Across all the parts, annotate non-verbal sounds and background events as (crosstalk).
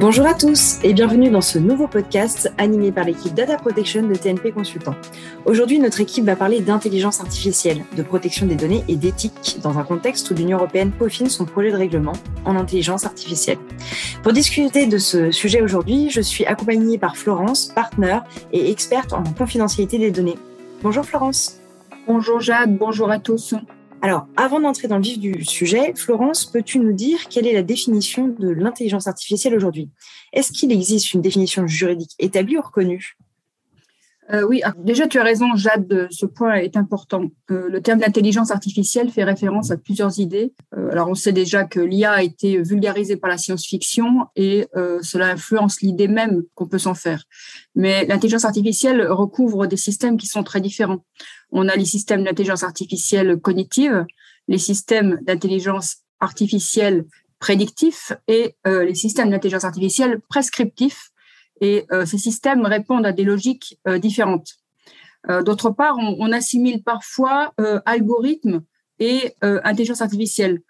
Bonjour à tous et bienvenue dans ce nouveau podcast animé par l'équipe Data Protection de TNP Consultant. Aujourd'hui, notre équipe va parler d'intelligence artificielle, de protection des données et d'éthique dans un contexte où l'Union européenne peaufine son projet de règlement en intelligence artificielle. Pour discuter de ce sujet aujourd'hui, je suis accompagnée par Florence, partenaire et experte en confidentialité des données. Bonjour Florence. Bonjour Jade, bonjour à tous. Alors, avant d'entrer dans le vif du sujet, Florence, peux-tu nous dire quelle est la définition de l'intelligence artificielle aujourd'hui? Est-ce qu'il existe une définition juridique établie ou reconnue? Euh, oui, ah, déjà tu as raison, Jade, ce point est important. Euh, le terme d'intelligence artificielle fait référence à plusieurs idées. Euh, alors on sait déjà que l'IA a été vulgarisée par la science-fiction et cela influence l'idée même qu'on peut s'en faire. Mais l'intelligence artificielle recouvre des systèmes qui sont très différents. On a les systèmes d'intelligence artificielle cognitive, les systèmes d'intelligence artificielle prédictifs et les systèmes d'intelligence artificielle prescriptifs et euh, ces systèmes répondent à des logiques euh, différentes. Euh, d'autre part, on, assimile parfois algorithme et intelligence artificielle.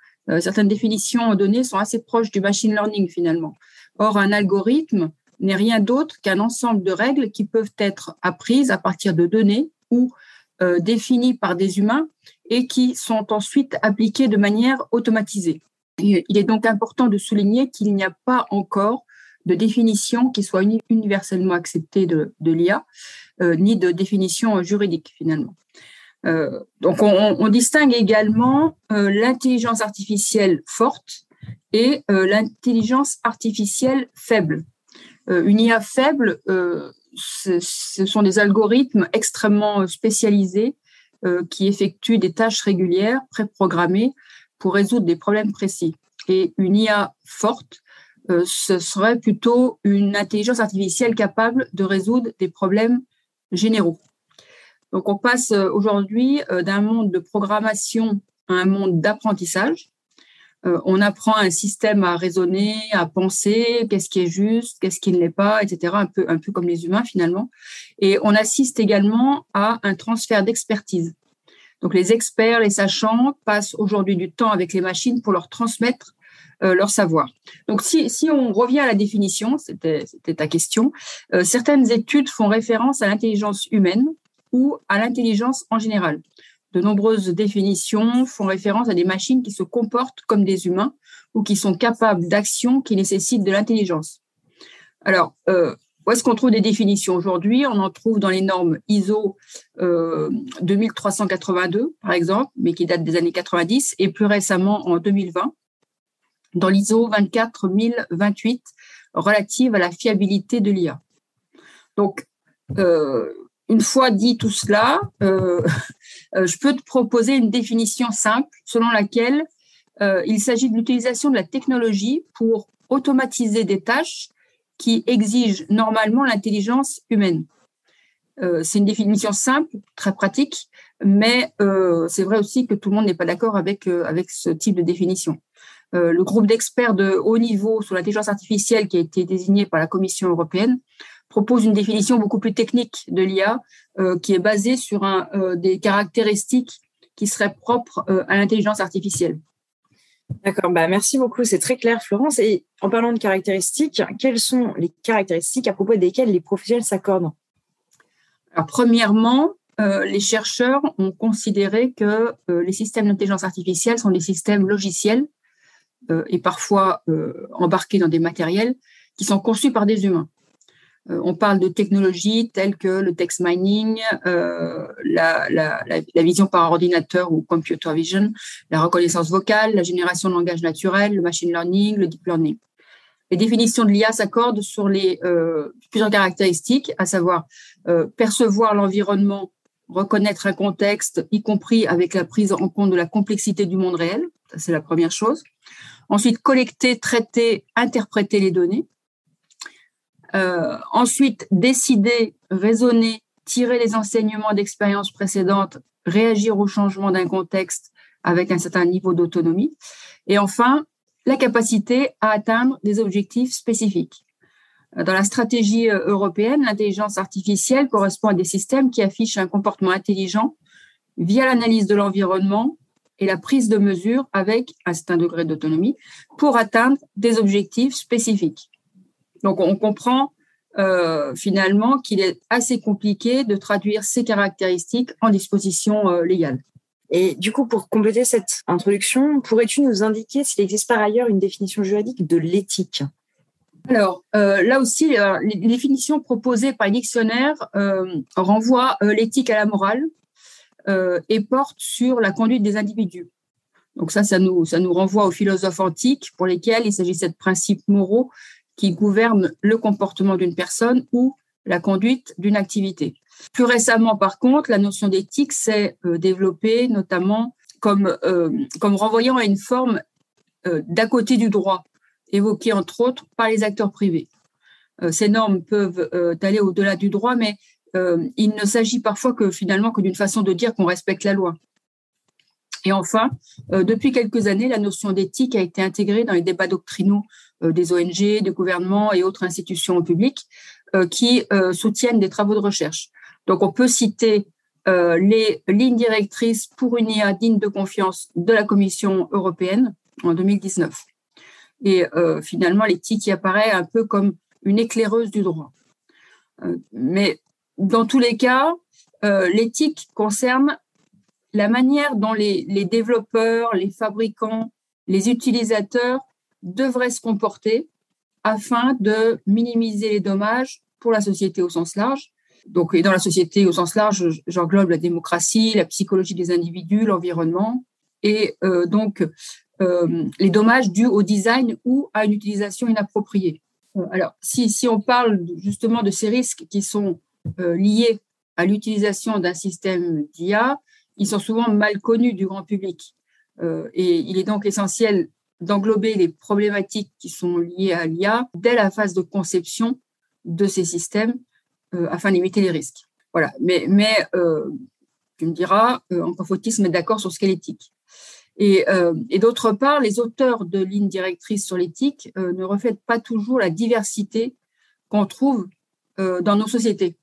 certaines définitions données sont assez proches du machine learning finalement. Or, un algorithme n'est rien d'autre qu'un ensemble de règles qui peuvent être apprises à partir de données ou définies par des humains et qui sont ensuite appliquées de manière automatisée. Il est donc important de souligner qu'il n'y a pas encore de définition qui soit universellement acceptée de, l'IA, euh, ni de définition juridique finalement. Euh, donc on, distingue également euh, l'intelligence artificielle forte et l'intelligence artificielle faible. une IA faible, ce, ce, sont des algorithmes extrêmement spécialisés qui effectuent des tâches régulières préprogrammées pour résoudre des problèmes précis. Et une IA forte, euh, ce serait plutôt une intelligence artificielle capable de résoudre des problèmes généraux. Donc on passe euh, aujourd'hui euh, d'un monde de programmation à un monde d'apprentissage. on apprend un système à raisonner, à penser, qu'est-ce qui est juste, qu'est-ce qui ne l'est pas, etc. Un peu, un peu comme les humains finalement. Et on assiste également à un transfert d'expertise. Donc les experts, les sachants passent aujourd'hui du temps avec les machines pour leur transmettre leur savoir. Donc, si, si, on revient à la définition, c'était ta question, euh, certaines études font référence à l'intelligence humaine ou à l'intelligence en général. De nombreuses définitions font référence à des machines qui se comportent comme des humains ou qui sont capables d'actions qui nécessitent de l'intelligence. Alors, euh, où est-ce qu'on trouve des définitions aujourd'hui? On en trouve dans les normes ISO 2382, par exemple, mais qui datent des années 90, et plus récemment en 2020, dans l'ISO 24028 relative à la fiabilité de l'IA. Donc, euh, une fois dit tout cela, euh, (laughs) euh, je peux te proposer une définition simple selon laquelle il s'agit de l'utilisation de la technologie pour automatiser des tâches qui exigent normalement l'intelligence humaine. c'est une définition simple, très pratique, mais c'est vrai aussi que tout le monde n'est pas d'accord avec, avec ce type de définition. Euh, le groupe d'experts de haut niveau sur l'intelligence artificielle qui a été désigné par la Commission européenne propose une définition beaucoup plus technique de l'IA euh, qui est basée sur euh, des caractéristiques qui seraient propres à l'intelligence artificielle. D'accord, bah merci beaucoup, c'est très clair Florence. Et en parlant de caractéristiques, quelles sont les caractéristiques à propos desquelles les professionnels s'accordent? Alors, premièrement, les chercheurs ont considéré que les systèmes d'intelligence artificielle sont des systèmes logiciels et parfois euh, embarqués dans des matériels qui sont conçus par des humains. Euh, on parle de technologies telles que le text mining, la, vision par ordinateur ou computer vision, la reconnaissance vocale, la génération de langage naturel, le machine learning, le deep learning. Les définitions de l'IA s'accordent sur les plusieurs caractéristiques, à savoir percevoir l'environnement, reconnaître un contexte, y compris avec la prise en compte de la complexité du monde réel. C'est la première chose. Ensuite, collecter, traiter, interpréter les données. Euh, ensuite, décider, raisonner, tirer les enseignements d'expériences précédentes, réagir au changement d'un contexte avec un certain niveau d'autonomie. Et enfin, la capacité à atteindre des objectifs spécifiques. Dans la stratégie euh, européenne, l'intelligence artificielle correspond à des systèmes qui affichent un comportement intelligent via l'analyse de l'environnement, et la prise de mesures avec un certain degré d'autonomie pour atteindre des objectifs spécifiques. Donc on comprend euh, finalement qu'il est assez compliqué de traduire ces caractéristiques en dispositions euh, légales. Et du coup, pour compléter cette introduction, pourrais-tu nous indiquer s'il existe par ailleurs une définition juridique de l'éthique? Alors, euh, là aussi, les définitions proposées par les dictionnaires renvoient l'éthique à la morale et portent sur la conduite des individus. Donc ça, ça nous, renvoie aux philosophes antiques pour lesquels il s'agissait de principes moraux qui gouverne le comportement d'une personne ou la conduite d'une activité. Plus récemment, par contre, la notion d'éthique s'est euh, développée notamment comme, euh, comme renvoyant à une forme euh, d'à côté du droit, évoquée entre autres par les acteurs privés. ces normes peuvent aller au-delà du droit, mais il ne s'agit parfois que finalement que d'une façon de dire qu'on respecte la loi. Et enfin, depuis quelques années, la notion d'éthique a été intégrée dans les débats doctrinaux euh, des ONG, des gouvernements et autres institutions publiques euh, qui euh, soutiennent des travaux de recherche. Donc, on peut citer les lignes directrices pour une IA digne de confiance de la Commission européenne en 2019. Et finalement, l'éthique qui apparaît un peu comme une éclaireuse du droit. mais dans tous les cas, l'éthique concerne la manière dont les, développeurs, les fabricants, les utilisateurs devrait se comporter afin de minimiser les dommages pour la société au sens large. Donc, et dans la société au sens large, j'englobe la démocratie, la psychologie des individus, l'environnement, et euh, donc euh, les dommages dus au design ou à une utilisation inappropriée. Euh, alors, si on parle justement de ces risques qui sont liés à l'utilisation d'un système d'IA, ils sont souvent mal connus du grand public. et il est donc essentiel d'englober les problématiques qui sont liées à l'IA dès la phase de conception de ces systèmes euh, afin de limiter les risques. Voilà. Mais, euh, tu me diras, euh, encore faut-il se mettre d'accord sur ce qu'est l'éthique. Et d'autre part, les auteurs de lignes directrices sur l'éthique ne reflètent pas toujours la diversité qu'on trouve dans nos sociétés.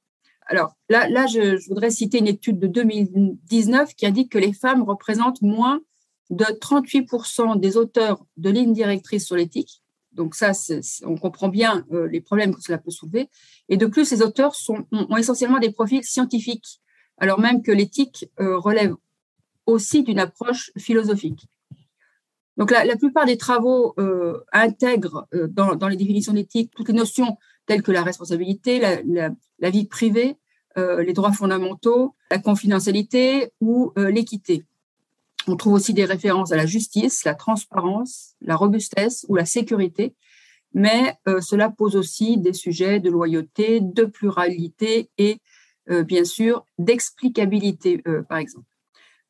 Alors là, là je, voudrais citer une étude de 2019 qui indique que les femmes représentent moins de 38% des auteurs de lignes directrices sur l'éthique. Donc ça, on comprend bien euh, les problèmes que cela peut soulever. Et de plus, ces auteurs ont, essentiellement des profils scientifiques, alors même que l'éthique euh, relève aussi d'une approche philosophique. Donc la, plupart des travaux euh, intègrent dans, les définitions d'éthique toutes les notions telles que la responsabilité, la vie privée, les droits fondamentaux, la confidentialité ou l'équité. On trouve aussi des références à la justice, la transparence, la robustesse ou la sécurité, mais euh, cela pose aussi des sujets de loyauté, de pluralité et euh, bien sûr d'explicabilité, euh, par exemple.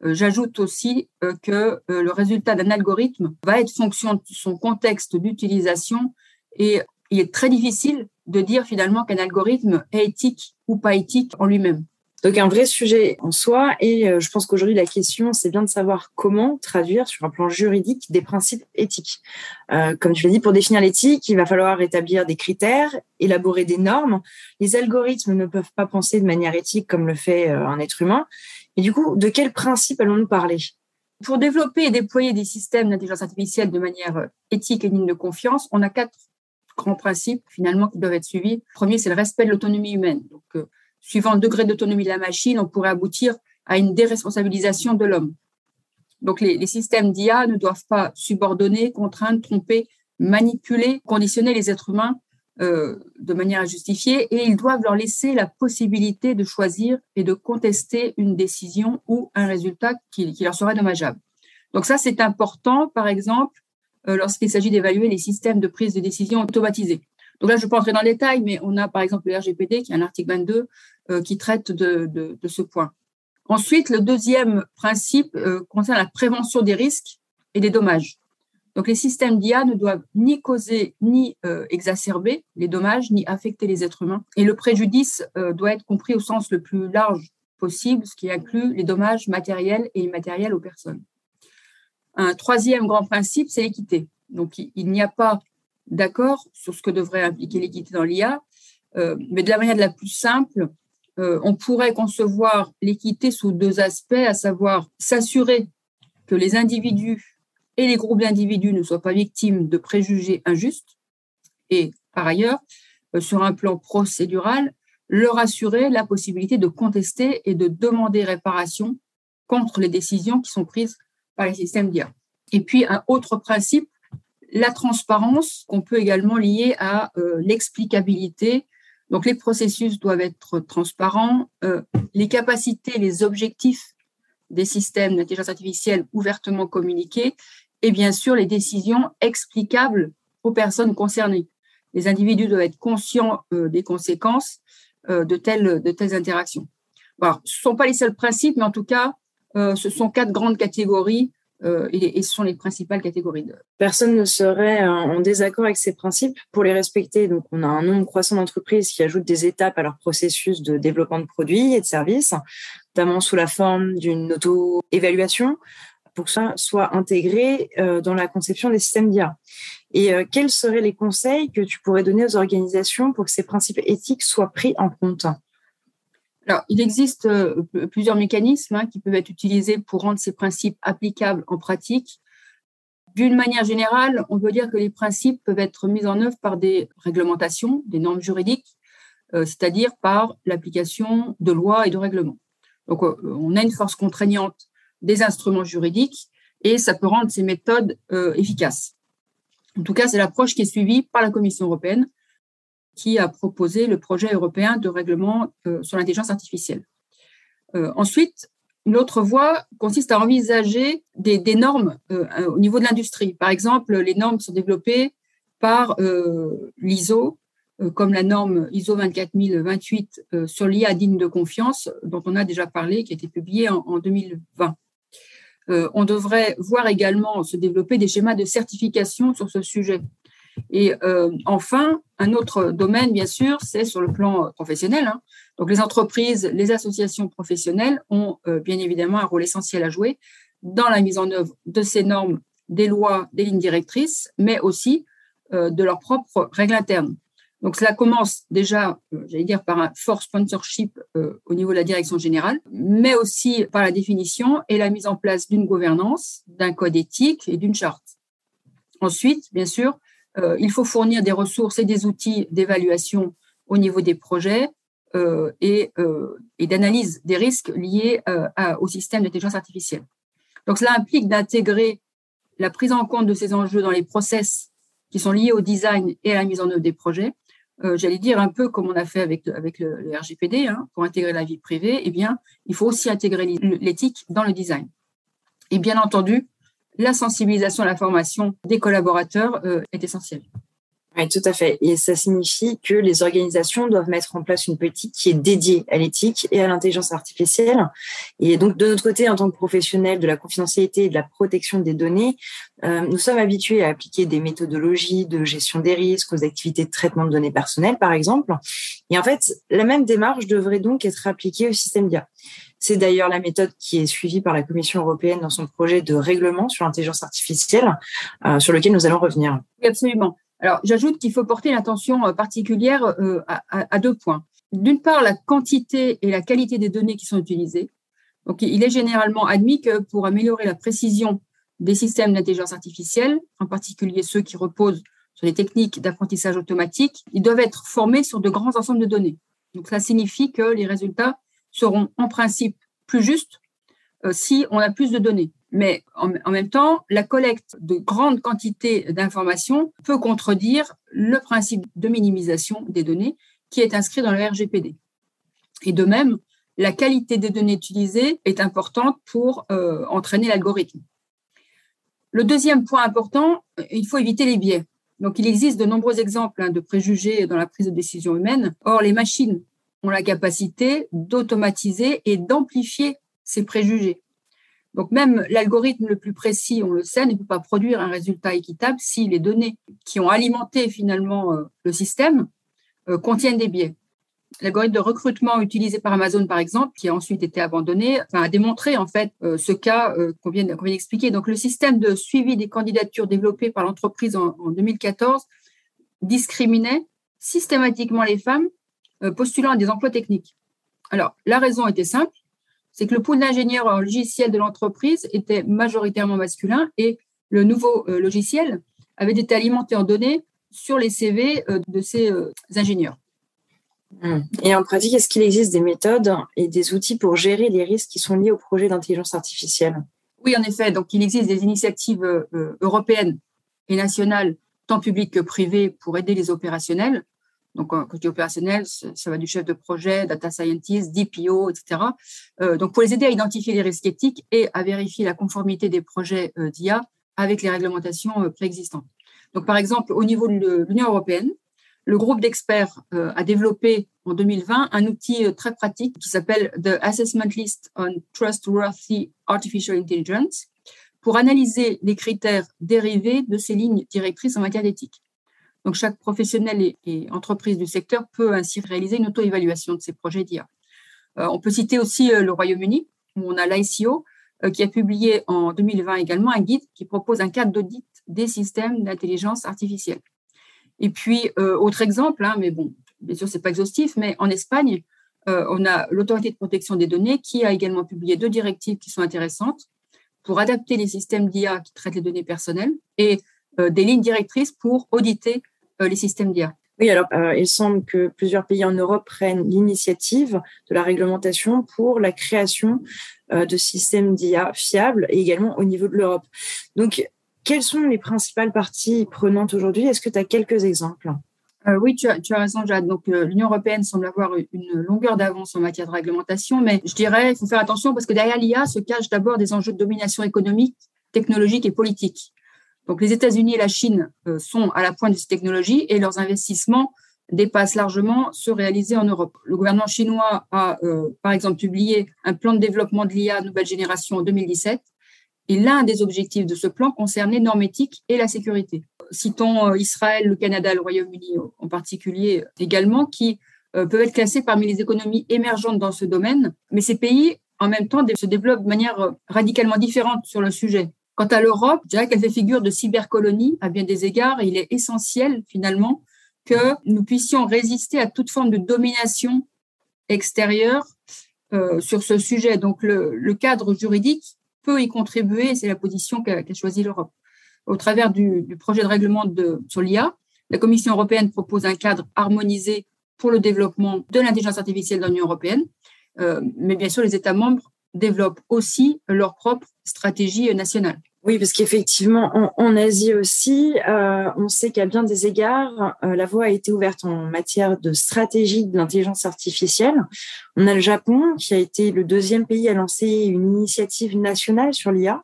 J'ajoute aussi que le résultat d'un algorithme va être fonction de son contexte d'utilisation et il est très difficile de dire finalement qu'un algorithme est éthique ou pas éthique en lui-même. Donc un vrai sujet en soi et euh, je pense qu'aujourd'hui la question c'est bien de savoir comment traduire sur un plan juridique des principes éthiques. Euh, comme tu l'as dit, pour définir l'éthique, il va falloir établir des critères, élaborer des normes. Les algorithmes ne peuvent pas penser de manière éthique comme le fait euh, un être humain. Et du coup, de quels principes allons-nous parler? Pour développer et déployer des systèmes d'intelligence artificielle de manière éthique et digne de confiance, on a quatre grands principes finalement qui doivent être suivis. Premier, c'est le respect de l'autonomie humaine. Donc, suivant le degré d'autonomie de la machine, on pourrait aboutir à une déresponsabilisation de l'homme. Donc les, systèmes d'IA ne doivent pas subordonner, contraindre, tromper, manipuler, conditionner les êtres humains euh, de manière injustifiée et ils doivent leur laisser la possibilité de choisir et de contester une décision ou un résultat qui, leur serait dommageable. Donc ça, c'est important, par exemple, euh, lorsqu'il s'agit d'évaluer les systèmes de prise de décision automatisés. Donc là, je ne vais pas entrer dans le détail, mais on a par exemple le RGPD, qui est un article 22, euh, qui traite de, ce point. Ensuite, le deuxième principe euh, concerne la prévention des risques et des dommages. Donc les systèmes d'IA ne doivent ni causer ni euh, exacerber les dommages, ni affecter les êtres humains. Et le préjudice doit être compris au sens le plus large possible, ce qui inclut les dommages matériels et immatériels aux personnes. Un troisième grand principe, c'est l'équité. Donc il n'y a pas d'accord sur ce que devrait impliquer l'équité dans l'IA, euh, mais de la manière la plus simple, euh, on pourrait concevoir l'équité sous deux aspects, à savoir s'assurer que les individus et les groupes d'individus ne soient pas victimes de préjugés injustes. Et par ailleurs, sur un plan procédural, leur assurer la possibilité de contester et de demander réparation contre les décisions qui sont prises par les systèmes d'IA. Et puis, un autre principe, la transparence qu'on peut également lier à euh, l'explicabilité. Donc, les processus doivent être transparents, euh, les capacités, les objectifs des systèmes d'intelligence artificielle ouvertement communiqués, et bien sûr les décisions explicables aux personnes concernées. Les individus doivent être conscients euh, des conséquences de, telles, de telles interactions. Alors, ce ne sont pas les seuls principes, mais en tout cas, ce sont quatre grandes catégories euh, et, ce sont les principales catégories. Personne ne serait en désaccord avec ces principes pour les respecter. Donc, on a un nombre croissant d'entreprises qui ajoutent des étapes à leur processus de développement de produits et de services, notamment sous la forme d'une auto-évaluation pour que ça soit intégré euh, dans la conception des systèmes d'IA. Et euh, quels seraient les conseils que tu pourrais donner aux organisations pour que ces principes éthiques soient pris en compte? Il existe euh, plusieurs mécanismes hein, qui peuvent être utilisés pour rendre ces principes applicables en pratique. D'une manière générale, on peut dire que les principes peuvent être mis en œuvre par des réglementations, des normes juridiques, euh, c'est-à-dire par l'application de lois et de règlements. Donc, euh, on a une force contraignante des instruments juridiques et ça peut rendre ces méthodes efficaces. En tout cas, c'est l'approche qui est suivie par la Commission européenne qui a proposé le projet européen de règlement euh, sur l'intelligence artificielle. Euh, ensuite, une autre voie consiste à envisager des, normes euh, au niveau de l'industrie. Par exemple, les normes sont développées par l'ISO, comme la norme ISO 24028 sur l'IA digne de confiance, dont on a déjà parlé, qui a été publiée en, en 2020. on devrait voir également se développer des schémas de certification sur ce sujet. Et euh, enfin, un autre domaine, bien sûr, c'est sur le plan professionnel. Hein. Donc, les entreprises, les associations professionnelles ont euh, bien évidemment un rôle essentiel à jouer dans la mise en œuvre de ces normes, des lois, des lignes directrices, mais aussi euh, de leurs propres règles internes. Donc, cela commence déjà, j'allais dire, par un fort sponsorship au niveau de la direction générale, mais aussi par la définition et la mise en place d'une gouvernance, d'un code éthique et d'une charte. Ensuite, bien sûr, euh, il faut fournir des ressources et des outils d'évaluation au niveau des projets euh, euh, et, d'analyse des risques liés au système d'intelligence artificielle. Donc, cela implique d'intégrer la prise en compte de ces enjeux dans les process qui sont liés au design et à la mise en œuvre des projets. J'allais dire un peu comme on a fait avec, le, RGPD, hein, pour intégrer la vie privée, eh bien, il faut aussi intégrer l'éthique dans le design. Et bien entendu, la sensibilisation la formation des collaborateurs euh, est essentielle. Oui, tout à fait. Et ça signifie que les organisations doivent mettre en place une politique qui est dédiée à l'éthique et à l'intelligence artificielle. Et donc, de notre côté, en tant que professionnels de la confidentialité et de la protection des données, euh, nous sommes habitués à appliquer des méthodologies de gestion des risques aux activités de traitement de données personnelles, par exemple. Et en fait, la même démarche devrait donc être appliquée au système d'IA. C'est d'ailleurs la méthode qui est suivie par la Commission européenne dans son projet de règlement sur l'intelligence artificielle, euh, sur lequel nous allons revenir. absolument. Alors, j'ajoute qu'il faut porter une attention euh, particulière euh, à, deux points. D'une part, la quantité et la qualité des données qui sont utilisées. Donc, il est généralement admis que pour améliorer la précision des systèmes d'intelligence artificielle, en particulier ceux qui reposent sur des techniques d'apprentissage automatique, ils doivent être formés sur de grands ensembles de données. Donc, ça signifie que les résultats seront en principe plus justes euh, si on a plus de données. Mais en, même temps, la collecte de grandes quantités d'informations peut contredire le principe de minimisation des données qui est inscrit dans le RGPD. Et de même, la qualité des données utilisées est importante pour euh, entraîner l'algorithme. Le deuxième point important, il faut éviter les biais. Donc, il existe de nombreux exemples hein, de préjugés dans la prise de décision humaine. Or, les machines ont la capacité d'automatiser et d'amplifier ces préjugés. Donc même l'algorithme le plus précis, on le sait, ne peut pas produire un résultat équitable si les données qui ont alimenté finalement euh, le système euh, contiennent des biais. L'algorithme de recrutement utilisé par Amazon, par exemple, qui a ensuite été abandonné, a démontré en fait euh, ce cas qu'on vient, d'expliquer. Donc le système de suivi des candidatures développé par l'entreprise en 2014 discriminait systématiquement les femmes postulant à des emplois techniques. Alors, la raison était simple, c'est que le pool d'ingénieurs en logiciel de l'entreprise était majoritairement masculin et le nouveau euh, logiciel avait été alimenté en données sur les CV de ces ingénieurs. Hmm. Et en pratique, est-ce qu'il existe des méthodes et des outils pour gérer les risques qui sont liés au projet d'intelligence artificielle? Oui, en effet. Donc, il existe des initiatives européennes et nationales, tant publiques que privées, pour aider les opérationnels. Donc, je dis opérationnel, ça va du chef de projet, data scientist, DPO, etc. Euh, donc, pour les aider à identifier les risques éthiques et à vérifier la conformité des projets euh, d'IA avec les réglementations euh, préexistantes. Donc, par exemple, au niveau de l'Union européenne, le groupe d'experts a développé en 2020 un outil très pratique qui s'appelle The Assessment List on Trustworthy Artificial Intelligence pour analyser les critères dérivés de ces lignes directrices en matière d'éthique. Donc, chaque professionnel et, entreprise du secteur peut ainsi réaliser une auto-évaluation de ses projets d'IA. Euh, on peut citer aussi euh, le Royaume-Uni, où on a l'ICO, euh, qui a publié en 2020 également un guide qui propose un cadre d'audit des systèmes d'intelligence artificielle. Et puis, autre exemple, hein, mais bon, bien sûr, ce n'est pas exhaustif, mais en Espagne, on a l'autorité de protection des données qui a également publié deux directives qui sont intéressantes pour adapter les systèmes d'IA qui traitent les données personnelles et des lignes directrices pour auditer les systèmes d'IA. Oui, alors euh, il semble que plusieurs pays en Europe prennent l'initiative de la réglementation pour la création euh, de systèmes d'IA fiables et également au niveau de l'Europe. Donc, quelles sont les principales parties prenantes aujourd'hui? Est-ce que tu as quelques exemples? Oui, tu as, tu as, raison, Jade. Donc, l'Union européenne semble avoir une longueur d'avance en matière de réglementation, mais je dirais, il faut faire attention parce que derrière l'IA se cachent d'abord des enjeux de domination économique, technologique et politique. Donc les États-Unis et la Chine euh, sont à la pointe de ces technologies et leurs investissements dépassent largement ceux réalisés en Europe. Le gouvernement chinois a, euh, par exemple, publié un plan de développement de l'IA nouvelle génération en 2017. Et l'un des objectifs de ce plan concernait les normes éthiques et la sécurité. Citons euh, Israël, le Canada, le Royaume-Uni en particulier également, qui peuvent être classés parmi les économies émergentes dans ce domaine. Mais ces pays, en même temps, se développent de manière radicalement différente sur le sujet. Quant à l'Europe, je dirais qu'elle fait figure de cybercolonie à bien des égards il est essentiel finalement que nous puissions résister à toute forme de domination extérieure euh, sur ce sujet. Donc le, cadre juridique peut y contribuer, c'est la position qu'a choisie l'Europe. Au travers du, projet de règlement de, sur l'IA, la Commission européenne propose un cadre harmonisé pour le développement de l'intelligence artificielle dans l'Union européenne, euh, mais bien sûr les États membres développent aussi leur propre stratégie nationale. Oui, parce qu'effectivement, en, Asie aussi, euh, on sait qu'à bien des égards, euh, la voie a été ouverte en matière de stratégie de l'intelligence artificielle. On a le Japon, qui a été le deuxième pays à lancer une initiative nationale sur l'IA.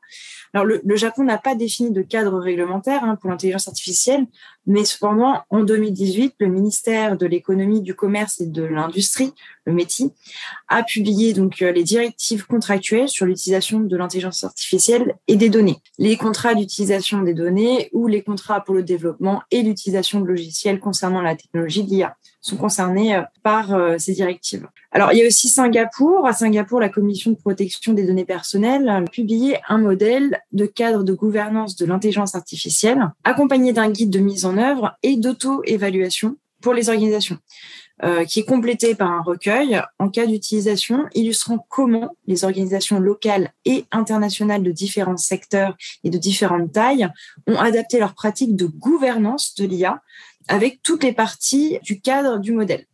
Le, Japon n'a pas défini de cadre réglementaire hein, pour l'intelligence artificielle, mais cependant, en 2018, le ministère de l'économie, du commerce et de l'industrie, le METI, a publié euh, les directives contractuelles sur l'utilisation de l'intelligence artificielle et des données. Les contrats d'utilisation des données ou les contrats pour le développement et l'utilisation de logiciels concernant la technologie de l'IA sont concernés euh, par euh, ces directives. Alors, il y a aussi Singapour. À Singapour, la Commission de protection des données personnelles a publié un modèle de cadre de gouvernance de l'intelligence artificielle, accompagné d'un guide de mise en œuvre et d'auto-évaluation pour les organisations. Euh, qui est complété par un recueil en cas d'utilisation illustrant comment les organisations locales et internationales de différents secteurs et de différentes tailles ont adapté leurs pratiques de gouvernance de l'IA avec toutes les parties du cadre du modèle.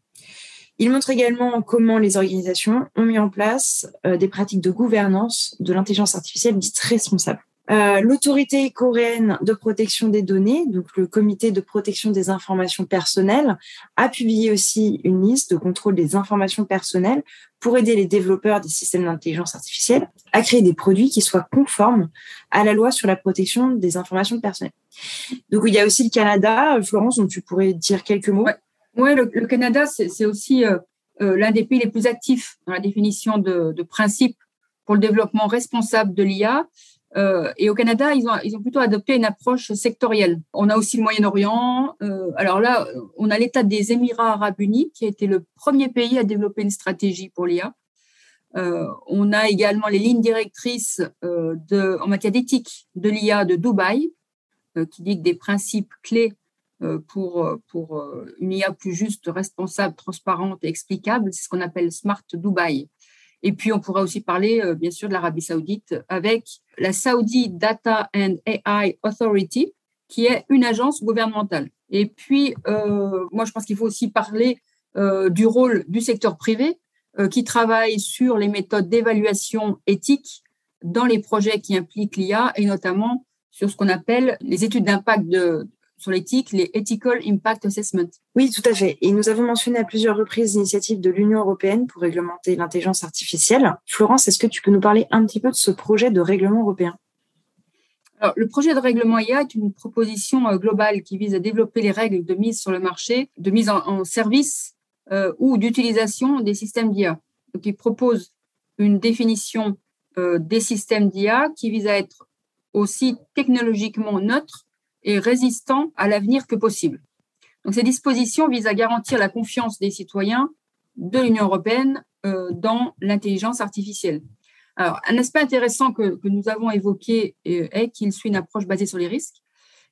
Il montre également comment les organisations ont mis en place euh, des pratiques de gouvernance de l'intelligence artificielle dites responsables. Euh, l'autorité coréenne de protection des données, donc le comité de protection des informations personnelles, a publié aussi une liste de contrôle des informations personnelles pour aider les développeurs des systèmes d'intelligence artificielle à créer des produits qui soient conformes à la loi sur la protection des informations personnelles. Donc il y a aussi le Canada, Florence, dont tu pourrais dire quelques mots. Oui, le, Canada, c'est aussi euh, euh, l'un des pays les plus actifs dans la définition de, de principes pour le développement responsable de l'IA. Euh, et au Canada, ils ont, plutôt adopté une approche sectorielle. On a aussi le Moyen-Orient. Euh, alors là, on a l'État des Émirats arabes unis, qui a été le premier pays à développer une stratégie pour l'IA. Euh, on a également les lignes directrices en matière d'éthique de l'IA de Dubaï, qui dit que des principes clés pour, pour une IA plus juste, responsable, transparente et explicable. C'est ce qu'on appelle Smart Dubaï. Et puis, on pourrait aussi parler, euh, bien sûr, de l'Arabie saoudite avec la Saudi Data and AI Authority, qui est une agence gouvernementale. Et puis, moi, je pense qu'il faut aussi parler du rôle du secteur privé qui travaille sur les méthodes d'évaluation éthique dans les projets qui impliquent l'IA et notamment sur ce qu'on appelle les études d'impact de, sur l'éthique, les Ethical Impact Assessment. Oui, tout à fait. Et nous avons mentionné à plusieurs reprises l'initiative de l'Union européenne pour réglementer l'intelligence artificielle. Florence, est-ce que tu peux nous parler un petit peu de ce projet de règlement européen? Alors, le projet de règlement IA est une proposition euh, globale qui vise à développer les règles de mise sur le marché, de mise en, service euh, ou d'utilisation des systèmes d'IA. Donc, il propose une définition euh, des systèmes d'IA qui vise à être aussi technologiquement neutre et résistant à l'avenir que possible. Donc, ces dispositions visent à garantir la confiance des citoyens de l'Union européenne euh, dans l'intelligence artificielle. Alors, un aspect intéressant que, nous avons évoqué euh, est qu'il suit une approche basée sur les risques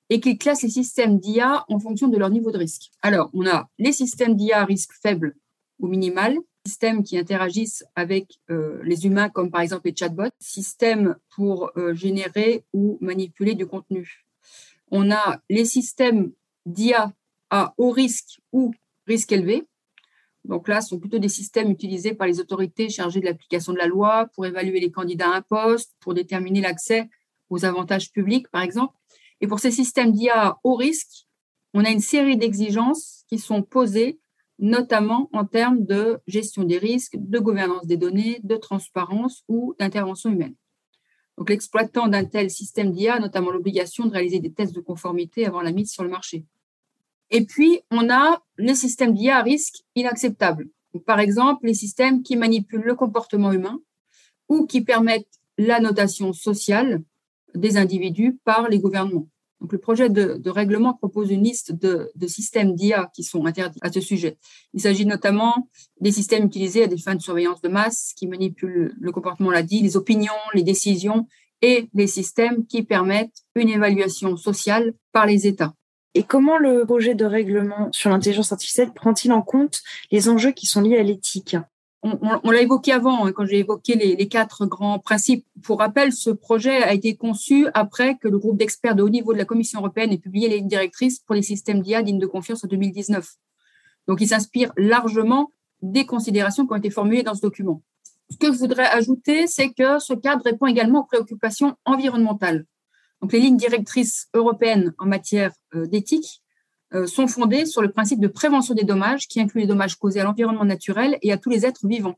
et qu'il classe les systèmes d'IA en fonction de leur niveau de risque. Alors, on a les systèmes d'IA à risque faible ou minimal, systèmes qui interagissent avec euh, les humains, comme par exemple les chatbots, systèmes pour générer ou manipuler du contenu, on a les systèmes d'IA à haut risque ou risque élevé. Donc là, ce sont plutôt des systèmes utilisés par les autorités chargées de l'application de la loi pour évaluer les candidats à un poste, pour déterminer l'accès aux avantages publics, par exemple. Et pour ces systèmes d'IA à haut risque, on a une série d'exigences qui sont posées, notamment en termes de gestion des risques, de gouvernance des données, de transparence ou d'intervention humaine. Donc, l'exploitant d'un tel système d'IA a notamment l'obligation de réaliser des tests de conformité avant la mise sur le marché. Et puis, on a les systèmes d'IA à risque inacceptable. par exemple, les systèmes qui manipulent le comportement humain ou qui permettent la notation sociale des individus par les gouvernements. Donc, le projet de, règlement propose une liste de, systèmes d'IA qui sont interdits à ce sujet. Il s'agit notamment des systèmes utilisés à des fins de surveillance de masse qui manipulent le comportement, on l'a dit, les opinions, les décisions et des systèmes qui permettent une évaluation sociale par les États. Et comment le projet de règlement sur l'intelligence artificielle prend-il en compte les enjeux qui sont liés à l'éthique? On, l'a évoqué avant, hein, quand j'ai évoqué les, quatre grands principes. Pour rappel, ce projet a été conçu après que le groupe d'experts de haut niveau de la Commission européenne ait publié les lignes directrices pour les systèmes d'IA dignes de confiance en 2019. Donc, il s'inspire largement des considérations qui ont été formulées dans ce document. Ce que je voudrais ajouter, c'est que ce cadre répond également aux préoccupations environnementales. Donc, les lignes directrices européennes en matière euh, d'éthique sont fondées sur le principe de prévention des dommages qui inclut les dommages causés à l'environnement naturel et à tous les êtres vivants.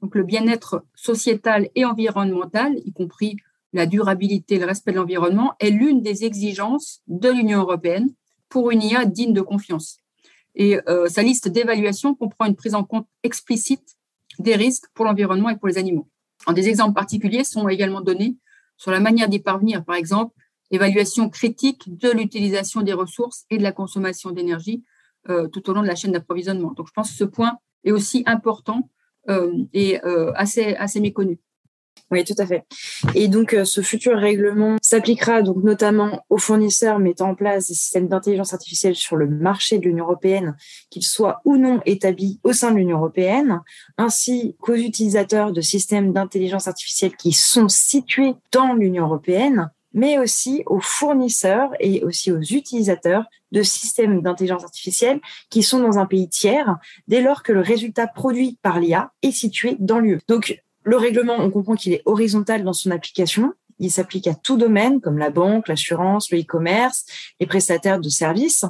Donc le bien-être sociétal et environnemental, y compris la durabilité et le respect de l'environnement, est l'une des exigences de l'Union européenne pour une IA digne de confiance. Et euh, sa liste d'évaluation comprend une prise en compte explicite des risques pour l'environnement et pour les animaux. Des exemples particuliers sont également donnés sur la manière d'y parvenir, par exemple évaluation critique de l'utilisation des ressources et de la consommation d'énergie euh, tout au long de la chaîne d'approvisionnement. Donc, je pense que ce point est aussi important euh, et euh, assez, assez méconnu. Oui, tout à fait. Et donc, ce futur règlement s'appliquera donc notamment aux fournisseurs mettant en place des systèmes d'intelligence artificielle sur le marché de l'Union européenne, qu'ils soient ou non établis au sein de l'Union européenne, ainsi qu'aux utilisateurs de systèmes d'intelligence artificielle qui sont situés dans l'Union européenne, mais aussi aux fournisseurs et aussi aux utilisateurs de systèmes d'intelligence artificielle qui sont dans un pays tiers dès lors que le résultat produit par l'IA est situé dans l'UE. Donc, le règlement, on comprend qu'il est horizontal dans son application. Il s'applique à tout domaine comme la banque, l'assurance, le e-commerce, les prestataires de services,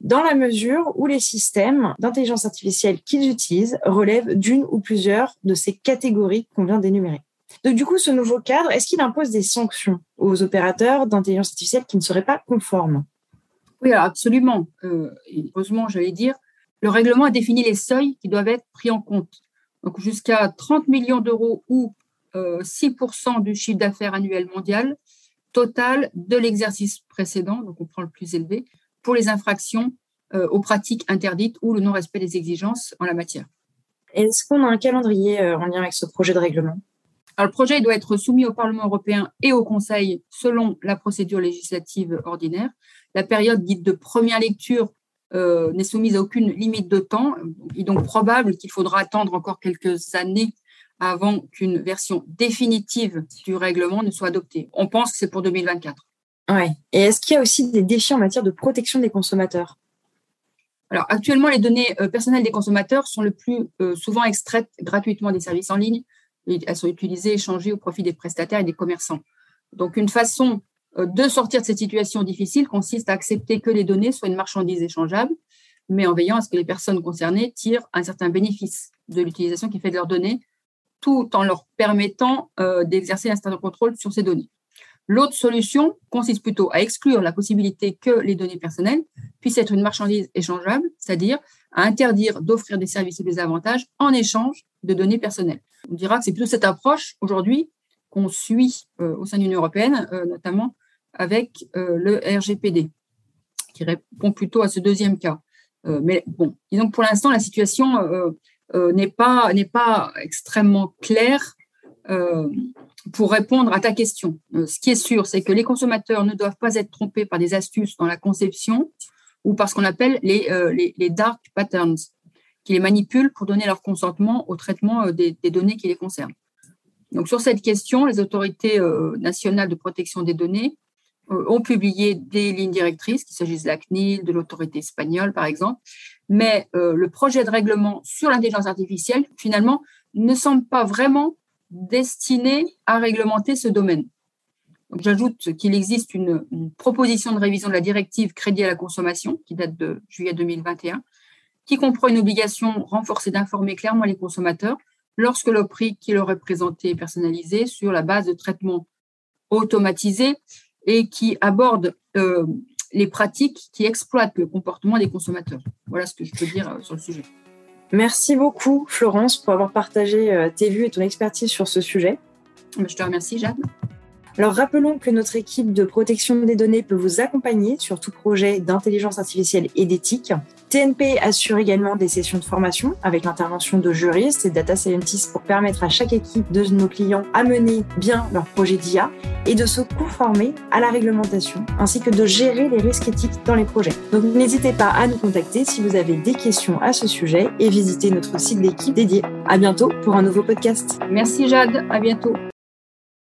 dans la mesure où les systèmes d'intelligence artificielle qu'ils utilisent relèvent d'une ou plusieurs de ces catégories qu'on vient d'énumérer. Donc, du coup, ce nouveau cadre, est-ce qu'il impose des sanctions aux opérateurs d'intelligence artificielle qui ne seraient pas conformes? Oui, absolument. Euh, heureusement, j'allais dire, le règlement a défini les seuils qui doivent être pris en compte. Donc, jusqu'à 30 millions d'euros ou 6% euh, du chiffre d'affaires annuel mondial total de l'exercice précédent, donc on prend le plus élevé, pour les infractions euh, aux pratiques interdites ou le non-respect des exigences en la matière. Est-ce qu'on a un calendrier en lien avec ce projet de règlement? Le projet doit être soumis au Parlement européen et au Conseil selon la procédure législative ordinaire. La période dite de première lecture euh, n'est soumise à aucune limite de temps. Il est donc probable qu'il faudra attendre encore quelques années avant qu'une version définitive du règlement ne soit adoptée. On pense que c'est pour 2024. Ouais. Et est-ce qu'il y a aussi des défis en matière de protection des consommateurs? Alors actuellement, les données euh, personnelles des consommateurs sont le plus euh, souvent extraites gratuitement des services en ligne. Elles sont utilisées, échangées au profit des prestataires et des commerçants. Donc une façon euh, de sortir de cette situation difficile consiste à accepter que les données soient une marchandise échangeable, mais en veillant à ce que les personnes concernées tirent un certain bénéfice de l'utilisation qui fait de leurs données, tout en leur permettant d'exercer un certain contrôle sur ces données. L'autre solution consiste plutôt à exclure la possibilité que les données personnelles puissent être une marchandise échangeable, c'est-à-dire à interdire d'offrir des services et des avantages en échange de données personnelles. On dira que c'est plutôt cette approche aujourd'hui qu'on suit euh, au sein de l'Union européenne, euh, notamment avec euh, le RGPD, qui répond plutôt à ce deuxième cas. mais bon, disons que pour l'instant, la situation n'est pas, n'est pas extrêmement claire pour répondre à ta question, euh, ce qui est sûr, c'est que les consommateurs ne doivent pas être trompés par des astuces dans la conception ou par ce qu'on appelle les, euh, dark patterns, qui les manipulent pour donner leur consentement au traitement euh, des, données qui les concernent. Donc, sur cette question, les autorités nationales de protection des données ont publié des lignes directrices, qu'il s'agisse de la CNIL, de l'autorité espagnole, par exemple. Mais le projet de règlement sur l'intelligence artificielle, finalement, ne semble pas vraiment destiné à réglementer ce domaine. J'ajoute qu'il existe une, proposition de révision de la directive crédit à la consommation qui date de juillet 2021, qui comprend une obligation renforcée d'informer clairement les consommateurs lorsque le prix qui leur est présenté est personnalisé sur la base de traitements automatisés et qui aborde euh, les pratiques qui exploitent le comportement des consommateurs. Voilà ce que je peux dire euh, sur le sujet. Merci beaucoup, Florence, pour avoir partagé euh, tes vues et ton expertise sur ce sujet. Je te remercie, Jeanne. Alors rappelons que notre équipe de protection des données peut vous accompagner sur tout projet d'intelligence artificielle et d'éthique. TNP assure également des sessions de formation avec l'intervention de juristes et data scientists pour permettre à chaque équipe de nos clients à mener bien leur projet d'IA et de se conformer à la réglementation ainsi que de gérer les risques éthiques dans les projets. Donc n'hésitez pas à nous contacter si vous avez des questions à ce sujet et visitez notre site d'équipe dédié. À bientôt pour un nouveau podcast. Merci Jade, à bientôt.